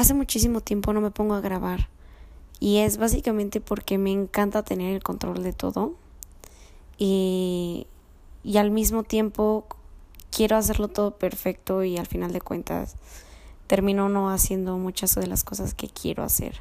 hace muchísimo tiempo no me pongo a grabar y es básicamente porque me encanta tener el control de todo y, y al mismo tiempo quiero hacerlo todo perfecto y al final de cuentas termino no haciendo muchas de las cosas que quiero hacer.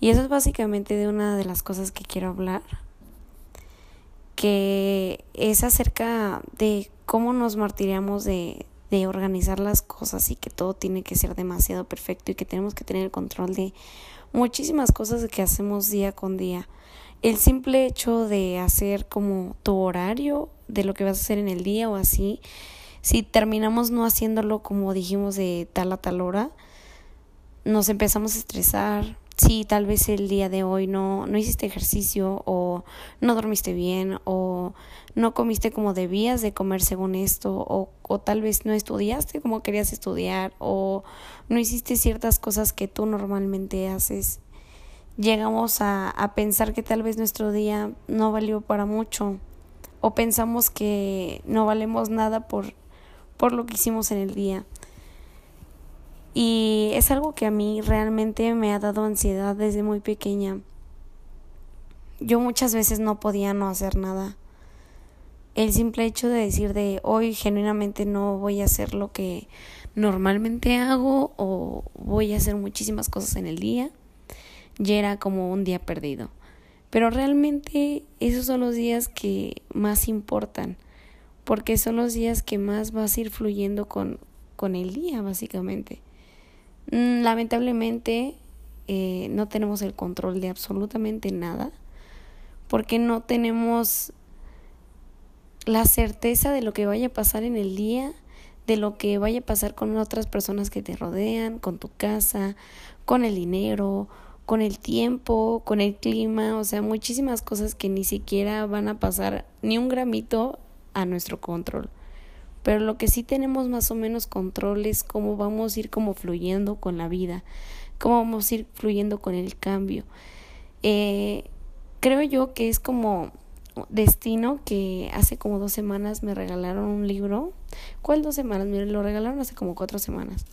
Y eso es básicamente de una de las cosas que quiero hablar, que es acerca de cómo nos martiriamos de, de organizar las cosas y que todo tiene que ser demasiado perfecto y que tenemos que tener el control de muchísimas cosas que hacemos día con día. El simple hecho de hacer como tu horario de lo que vas a hacer en el día o así, si terminamos no haciéndolo como dijimos de tal a tal hora, nos empezamos a estresar, si tal vez el día de hoy no, no hiciste ejercicio o no dormiste bien o no comiste como debías de comer según esto o, o tal vez no estudiaste como querías estudiar o no hiciste ciertas cosas que tú normalmente haces, llegamos a, a pensar que tal vez nuestro día no valió para mucho o pensamos que no valemos nada por, por lo que hicimos en el día. Y es algo que a mí realmente me ha dado ansiedad desde muy pequeña. Yo muchas veces no podía no hacer nada. El simple hecho de decir de hoy genuinamente no voy a hacer lo que normalmente hago o voy a hacer muchísimas cosas en el día, ya era como un día perdido. Pero realmente esos son los días que más importan, porque son los días que más vas a ir fluyendo con, con el día, básicamente. Mm, lamentablemente eh, no tenemos el control de absolutamente nada porque no tenemos la certeza de lo que vaya a pasar en el día, de lo que vaya a pasar con otras personas que te rodean, con tu casa, con el dinero, con el tiempo, con el clima, o sea, muchísimas cosas que ni siquiera van a pasar ni un gramito a nuestro control. Pero lo que sí tenemos más o menos control es cómo vamos a ir como fluyendo con la vida, cómo vamos a ir fluyendo con el cambio. Eh, creo yo que es como destino que hace como dos semanas me regalaron un libro. ¿Cuál dos semanas? Me lo regalaron hace como cuatro semanas.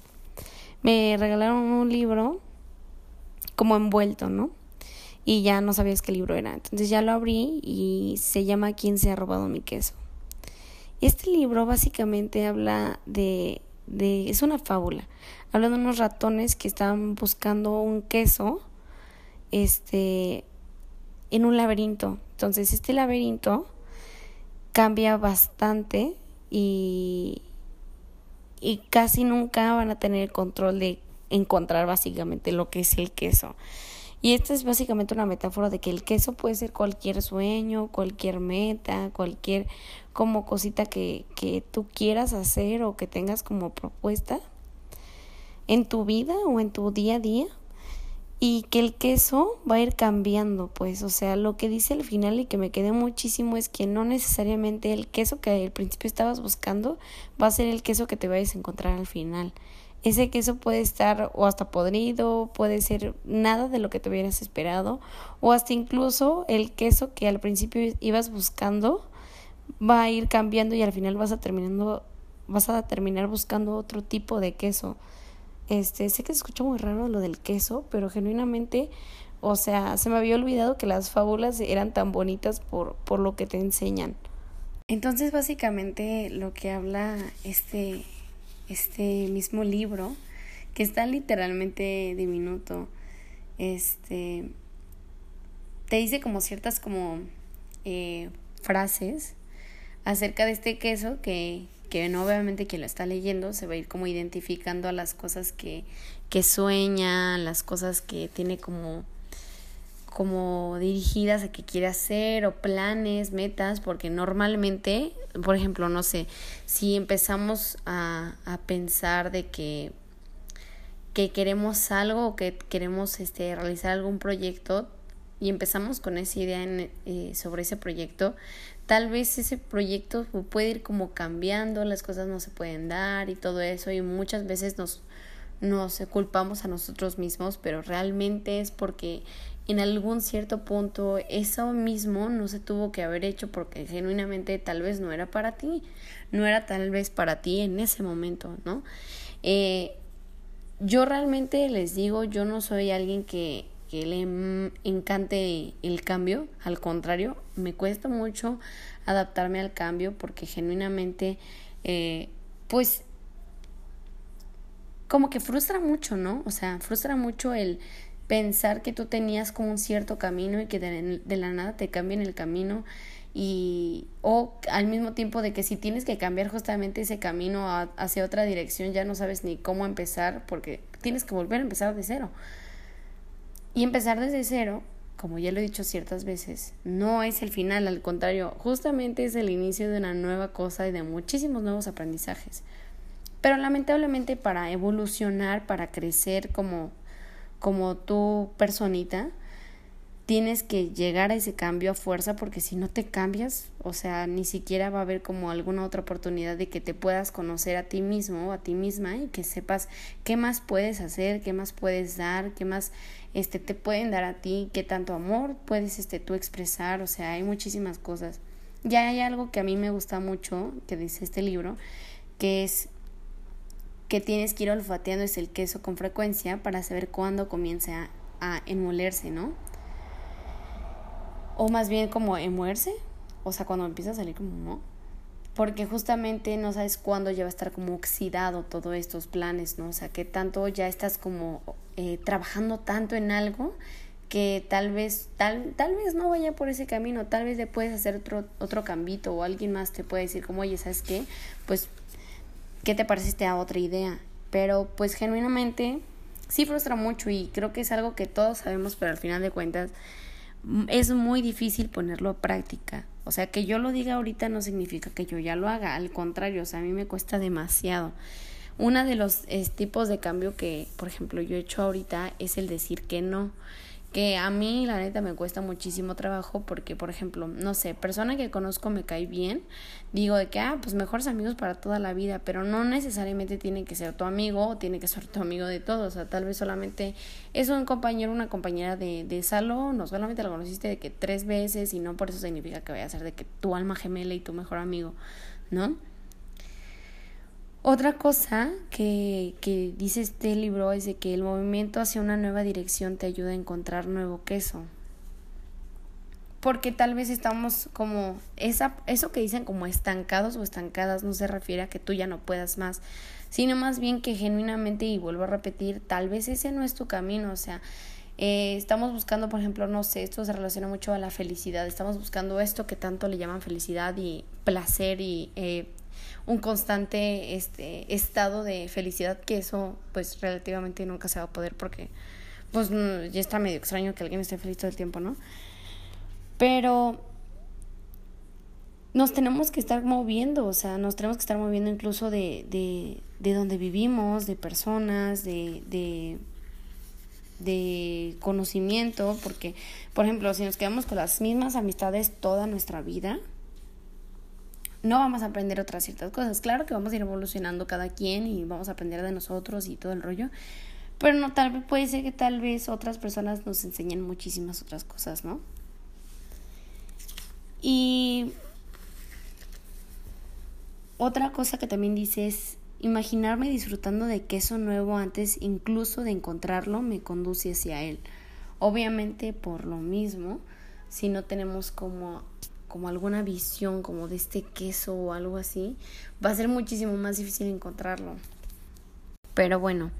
Me regalaron un libro como envuelto, ¿no? Y ya no sabías qué libro era. Entonces ya lo abrí y se llama ¿Quién se ha robado mi queso? Este libro básicamente habla de, de, es una fábula, habla de unos ratones que estaban buscando un queso, este, en un laberinto. Entonces este laberinto cambia bastante y, y casi nunca van a tener control de encontrar básicamente lo que es el queso. Y esta es básicamente una metáfora de que el queso puede ser cualquier sueño, cualquier meta, cualquier como cosita que, que tú quieras hacer o que tengas como propuesta en tu vida o en tu día a día y que el queso va a ir cambiando, pues, o sea, lo que dice al final y que me quedé muchísimo es que no necesariamente el queso que al principio estabas buscando va a ser el queso que te vayas a encontrar al final. Ese queso puede estar o hasta podrido, puede ser nada de lo que te hubieras esperado, o hasta incluso el queso que al principio ibas buscando va a ir cambiando y al final vas a terminando vas a terminar buscando otro tipo de queso. Este, sé que se escucha muy raro lo del queso, pero genuinamente, o sea, se me había olvidado que las fábulas eran tan bonitas por por lo que te enseñan. Entonces, básicamente lo que habla este este mismo libro, que está literalmente diminuto, este, te dice como ciertas como eh, frases acerca de este queso que, que no obviamente quien lo está leyendo se va a ir como identificando a las cosas que, que sueña, las cosas que tiene como como dirigidas a que quiere hacer o planes, metas, porque normalmente, por ejemplo, no sé, si empezamos a, a pensar de que, que queremos algo o que queremos este, realizar algún proyecto y empezamos con esa idea eh, sobre ese proyecto, tal vez ese proyecto puede ir como cambiando, las cosas no se pueden dar y todo eso y muchas veces nos nos culpamos a nosotros mismos, pero realmente es porque en algún cierto punto eso mismo no se tuvo que haber hecho porque genuinamente tal vez no era para ti, no era tal vez para ti en ese momento, ¿no? Eh, yo realmente les digo, yo no soy alguien que, le encante el cambio, al contrario, me cuesta mucho adaptarme al cambio porque genuinamente, eh, pues, como que frustra mucho, ¿no? O sea, frustra mucho el pensar que tú tenías como un cierto camino y que de, la nada te cambien el camino y o al mismo tiempo de que si tienes que cambiar justamente ese camino hacia otra dirección ya no sabes ni cómo empezar porque tienes que volver a empezar de cero. Y empezar desde cero, como ya lo he dicho ciertas veces, no es el final, al contrario, justamente es el inicio de una nueva cosa y de muchísimos nuevos aprendizajes. Pero lamentablemente para evolucionar, para crecer como como tu personita, tienes que llegar a ese cambio a fuerza porque si no te cambias, o sea, ni siquiera va a haber como alguna otra oportunidad de que te puedas conocer a ti mismo o a ti misma y que sepas qué más puedes hacer, qué más puedes dar, qué más este te pueden dar a ti, qué tanto amor puedes este tú expresar, o sea, hay muchísimas cosas. Ya hay algo que a mí me gusta mucho que dice este libro, que es que tienes que ir olfateando es el queso con frecuencia para saber cuándo comienza a, enmolerse, ¿no? o más bien como emuerse, o sea, cuando empieza a salir como no, porque justamente no sabes cuándo ya va a estar como oxidado todos estos planes, ¿no? O sea, que tanto ya estás como eh, trabajando tanto en algo que tal vez tal tal vez no vaya por ese camino, tal vez le puedes hacer otro otro cambito o alguien más te puede decir como, "Oye, ¿sabes qué? Pues ¿qué te parece esta otra idea?" Pero pues genuinamente sí frustra mucho y creo que es algo que todos sabemos, pero al final de cuentas es muy difícil ponerlo a práctica. O sea, que yo lo diga ahorita no significa que yo ya lo haga, al contrario, o sea, a mí me cuesta demasiado. Uno de los tipos de cambio que, por ejemplo, yo he hecho ahorita es el decir que no que a mí la neta me cuesta muchísimo trabajo porque, por ejemplo, no sé, persona que conozco me cae bien, digo de que, ah, pues mejores amigos para toda la vida, pero no necesariamente tiene que ser tu amigo o tiene que ser tu amigo de todos, o sea, tal vez solamente es un compañero, una compañera de, de salón, o solamente lo conociste de que tres veces y no por eso significa que vaya a ser de que tu alma gemela y tu mejor amigo, ¿no? Otra cosa que, que dice este libro es de que el movimiento hacia una nueva dirección te ayuda a encontrar nuevo queso. Porque tal vez estamos como, esa, eso que dicen como estancados o estancadas no se refiere a que tú ya no puedas más, sino más bien que genuinamente, y vuelvo a repetir, tal vez ese no es tu camino, o sea, eh, estamos buscando, por ejemplo, no sé, esto se relaciona mucho a la felicidad, estamos buscando esto que tanto le llaman felicidad y placer y eh, un constante este, estado de felicidad que eso pues relativamente nunca se va a poder porque pues mm, ya está medio extraño que alguien esté feliz todo el tiempo, ¿no? Pero nos tenemos que estar moviendo, o sea, nos tenemos que estar moviendo incluso de, de, de donde vivimos, de personas, de, de, de conocimiento, porque, por ejemplo, si nos quedamos con las mismas amistades toda nuestra vida, no vamos a aprender otras ciertas cosas. Claro que vamos a ir evolucionando cada quien y vamos a aprender de nosotros y todo el rollo. Pero no, tal vez puede ser que tal vez otras personas nos enseñen muchísimas otras cosas, ¿no? Y otra cosa que también dice es imaginarme disfrutando de queso nuevo antes incluso de encontrarlo me conduce hacia él. Obviamente por lo mismo, si no tenemos como como alguna visión como de este queso o algo así, va a ser muchísimo más difícil encontrarlo. Pero bueno,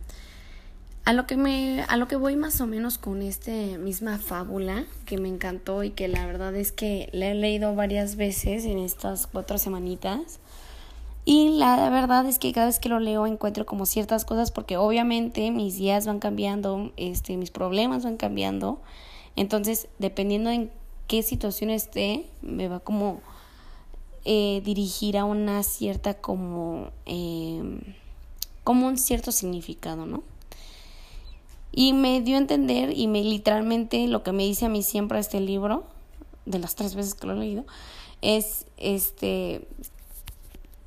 a lo que me a lo que voy más o menos con esta misma fábula que me encantó y que la verdad es que la he leído varias veces en estas cuatro semanitas. Y la verdad es que cada vez que lo leo encuentro como ciertas cosas porque obviamente mis días van cambiando, este, mis problemas van cambiando. Entonces, dependiendo en qué situación esté, me va como eh, dirigir a una cierta como, eh, como un cierto significado, ¿no? Y me dio a entender y me literalmente lo que me dice a mí siempre este libro, de las tres veces que lo he leído, es este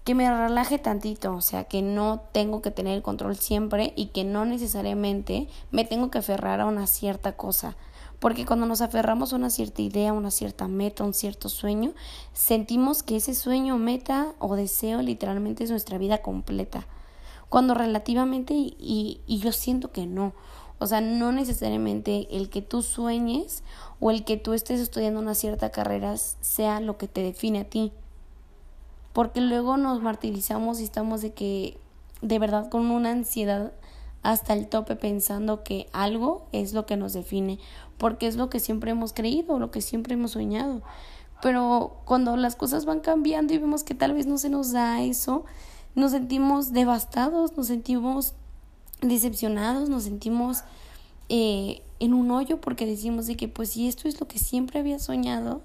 que me relaje tantito, o sea, que no tengo que tener el control siempre y que no necesariamente me tengo que aferrar a una cierta cosa. Porque cuando nos aferramos a una cierta idea, una cierta meta, un cierto sueño, sentimos que ese sueño, meta o deseo literalmente es nuestra vida completa. Cuando relativamente, y, y yo siento que no. O sea, no necesariamente el que tú sueñes o el que tú estés estudiando una cierta carrera sea lo que te define a ti. Porque luego nos martirizamos y estamos de que, de verdad, con una ansiedad hasta el tope pensando que algo es lo que nos define, porque es lo que siempre hemos creído, lo que siempre hemos soñado. Pero cuando las cosas van cambiando y vemos que tal vez no se nos da eso, nos sentimos devastados, nos sentimos decepcionados, nos sentimos eh, en un hoyo porque decimos de que pues si esto es lo que siempre había soñado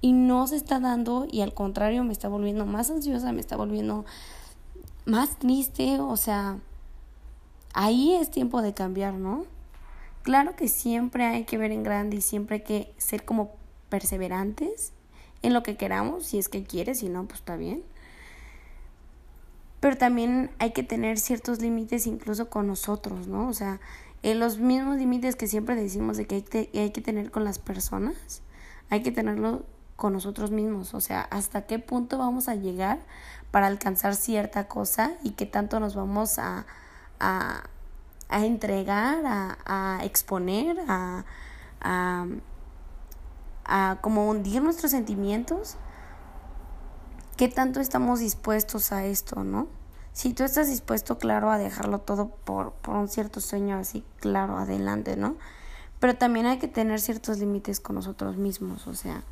y no se está dando y al contrario me está volviendo más ansiosa, me está volviendo más triste, o sea, ahí es tiempo de cambiar, ¿no? Claro que siempre hay que ver en grande y siempre hay que ser como perseverantes en lo que queramos, si es que quieres, si no, pues está bien pero también hay que tener ciertos límites incluso con nosotros, ¿no? O sea, eh, los mismos límites que siempre decimos de que hay, hay que tener con las personas, hay que tenerlo con nosotros mismos, o sea, hasta qué punto vamos a llegar para alcanzar cierta cosa y qué tanto nos vamos a, a, a entregar, a, a exponer, a, a, a como hundir nuestros sentimientos qué tanto estamos dispuestos a esto, ¿no? Si tú estás dispuesto, claro, a dejarlo todo por, por un cierto sueño así, claro, adelante, ¿no? Pero también hay que tener ciertos límites con nosotros mismos, o sea,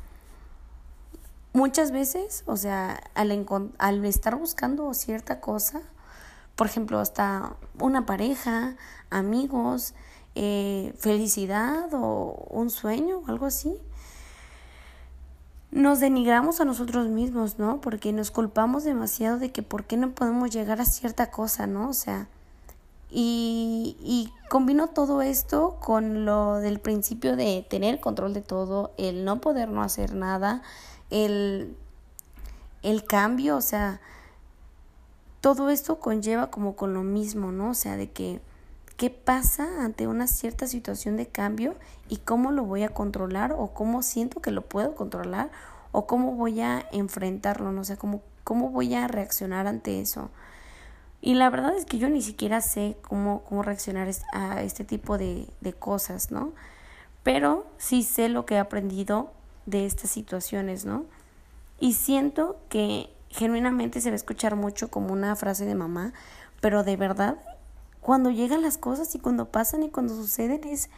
muchas veces, o sea, al, al estar buscando cierta cosa, por ejemplo, hasta una pareja, amigos, eh, felicidad o un sueño, algo así, nos denigramos a nosotros mismos, ¿no? Porque nos culpamos demasiado de que por qué no podemos llegar a cierta cosa, ¿no? O sea, y, y combino todo esto con lo del principio de tener control de todo, el no poder no hacer nada, el, el cambio, o sea, todo esto conlleva como con lo mismo, ¿no? O sea, de que qué pasa ante una cierta situación de cambio y cómo lo voy a controlar o cómo siento que lo puedo controlar o cómo voy a enfrentarlo, no sé, cómo, cómo voy a reaccionar ante eso. Y la verdad es que yo ni siquiera sé cómo, cómo reaccionar a este tipo de, de cosas, ¿no? Pero sí sé lo que he aprendido de estas situaciones, ¿no? Y siento que genuinamente se va a escuchar mucho como una frase de mamá, pero de verdad cuando llegan las cosas y cuando pasan y cuando suceden es,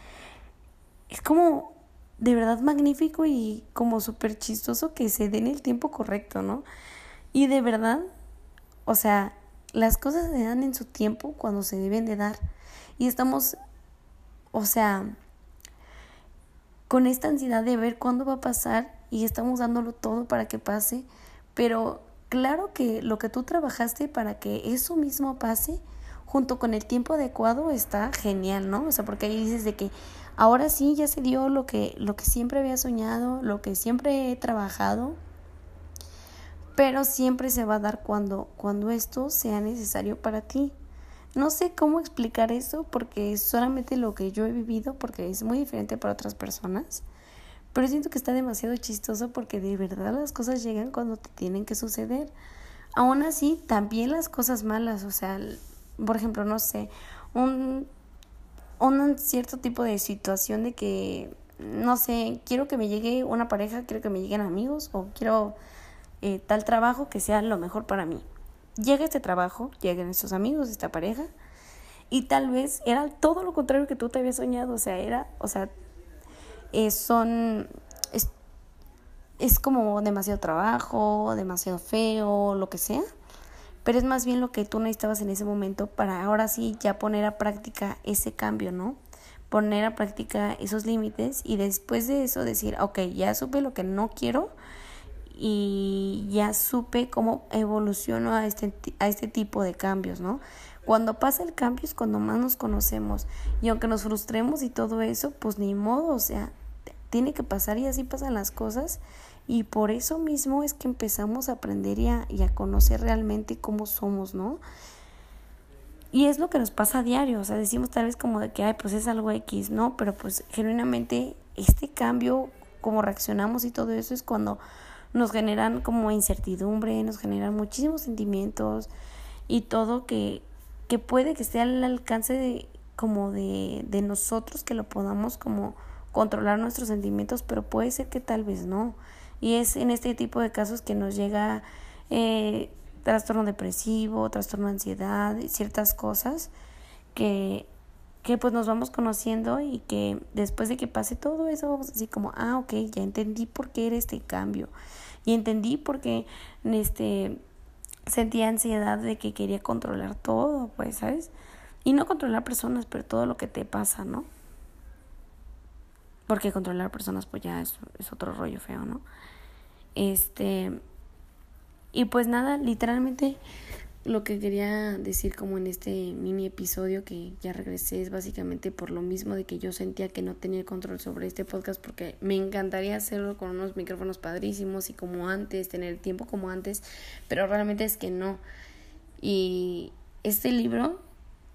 es como de verdad magnífico y como súper chistoso que se den el tiempo correcto, ¿no? Y de verdad, o sea, las cosas se dan en su tiempo cuando se deben de dar. Y estamos, o sea, con esta ansiedad de ver cuándo va a pasar y estamos dándolo todo para que pase, pero claro que lo que tú trabajaste para que eso mismo pase, junto con el tiempo adecuado está genial, ¿no? O sea, porque ahí dices de que ahora sí ya se dio lo que, lo que siempre había soñado, lo que siempre he trabajado, pero siempre se va a dar cuando, cuando esto sea necesario para ti. No sé cómo explicar eso porque es solamente lo que yo he vivido, porque es muy diferente para otras personas. Pero siento que está demasiado chistoso porque de verdad las cosas llegan cuando te tienen que suceder. Aún así, también las cosas malas, o sea, por ejemplo, no sé, un, cierto tipo de situación de que, no sé, quiero que me llegue una pareja, quiero que me lleguen amigos o quiero eh, tal trabajo que sea lo mejor para mí. Llega este trabajo, llegan estos amigos, esta pareja, y tal vez era todo lo contrario que tú te habías soñado, o sea, era, o sea, eh, son, es, es como demasiado trabajo, demasiado feo, lo que sea pero es más bien lo que tú necesitabas en ese momento para ahora sí ya poner a práctica ese cambio, ¿no? Poner a práctica esos límites y después de eso decir, ok, ya supe lo que no quiero y ya supe cómo evoluciono a este, a este tipo de cambios, ¿no? Cuando pasa el cambio es cuando más nos conocemos y aunque nos frustremos y todo eso, pues ni modo, o sea, tiene que pasar y así pasan las cosas y por eso mismo es que empezamos a aprender y a, a conocer realmente cómo somos, ¿no? Y es lo que nos pasa a diario, o sea, decimos tal vez como de que, ay, pues es algo X, ¿no? Pero pues genuinamente este cambio, como reaccionamos y todo eso es cuando nos generan como incertidumbre, nos generan muchísimos sentimientos y todo que que puede que esté al alcance de como de, de nosotros que lo podamos como controlar nuestros sentimientos, pero puede ser que tal vez no. Y es en este tipo de casos que nos llega eh, trastorno depresivo, trastorno de ansiedad, ciertas cosas que, que pues nos vamos conociendo y que después de que pase todo eso vamos así como, ah, ok, ya entendí por qué era este cambio. Y entendí por qué este, sentía ansiedad de que quería controlar todo, pues, ¿sabes? Y no controlar personas, pero todo lo que te pasa, ¿no? Porque controlar personas, pues ya es, es otro rollo feo, ¿no? Este. Y pues nada, literalmente lo que quería decir como en este mini episodio que ya regresé es básicamente por lo mismo de que yo sentía que no tenía control sobre este podcast porque me encantaría hacerlo con unos micrófonos padrísimos y como antes, tener tiempo como antes, pero realmente es que no. Y este libro,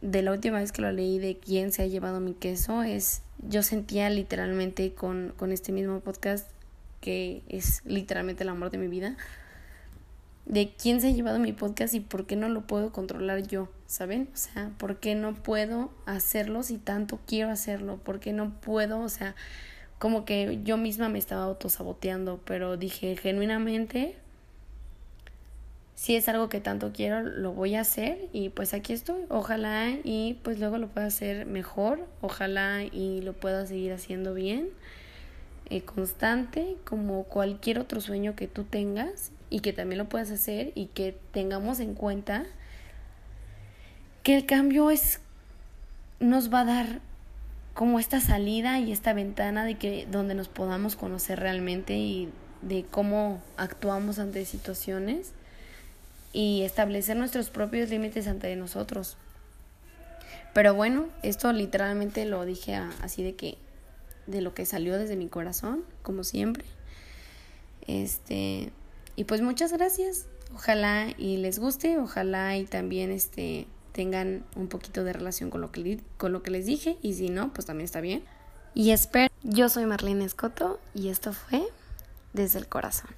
de la última vez que lo leí de quién se ha llevado mi queso, es yo sentía literalmente con, con este mismo podcast que es literalmente el amor de mi vida de quién se ha llevado mi podcast y por qué no lo puedo controlar yo, ¿saben? O sea, ¿por qué no puedo hacerlo si tanto quiero hacerlo? ¿Por qué no puedo? O sea, como que yo misma me estaba autosaboteando, pero dije genuinamente, si es algo que tanto quiero, lo voy a hacer y pues aquí estoy. Ojalá y pues luego lo pueda hacer mejor, ojalá y lo pueda seguir haciendo bien, eh, constante, como cualquier otro sueño que tú tengas y que también lo puedas hacer y que tengamos en cuenta que el cambio es nos va a dar como esta salida y esta ventana de que donde nos podamos conocer realmente y de cómo actuamos ante situaciones y establecer nuestros propios límites ante nosotros. Pero bueno, esto literalmente lo dije así de que de lo que salió desde mi corazón, como siempre. Este, y pues muchas gracias. Ojalá y les guste, ojalá y también este tengan un poquito de relación con lo que con lo que les dije y si no, pues también está bien. Y espero, yo soy Marlene Escoto y esto fue desde el corazón.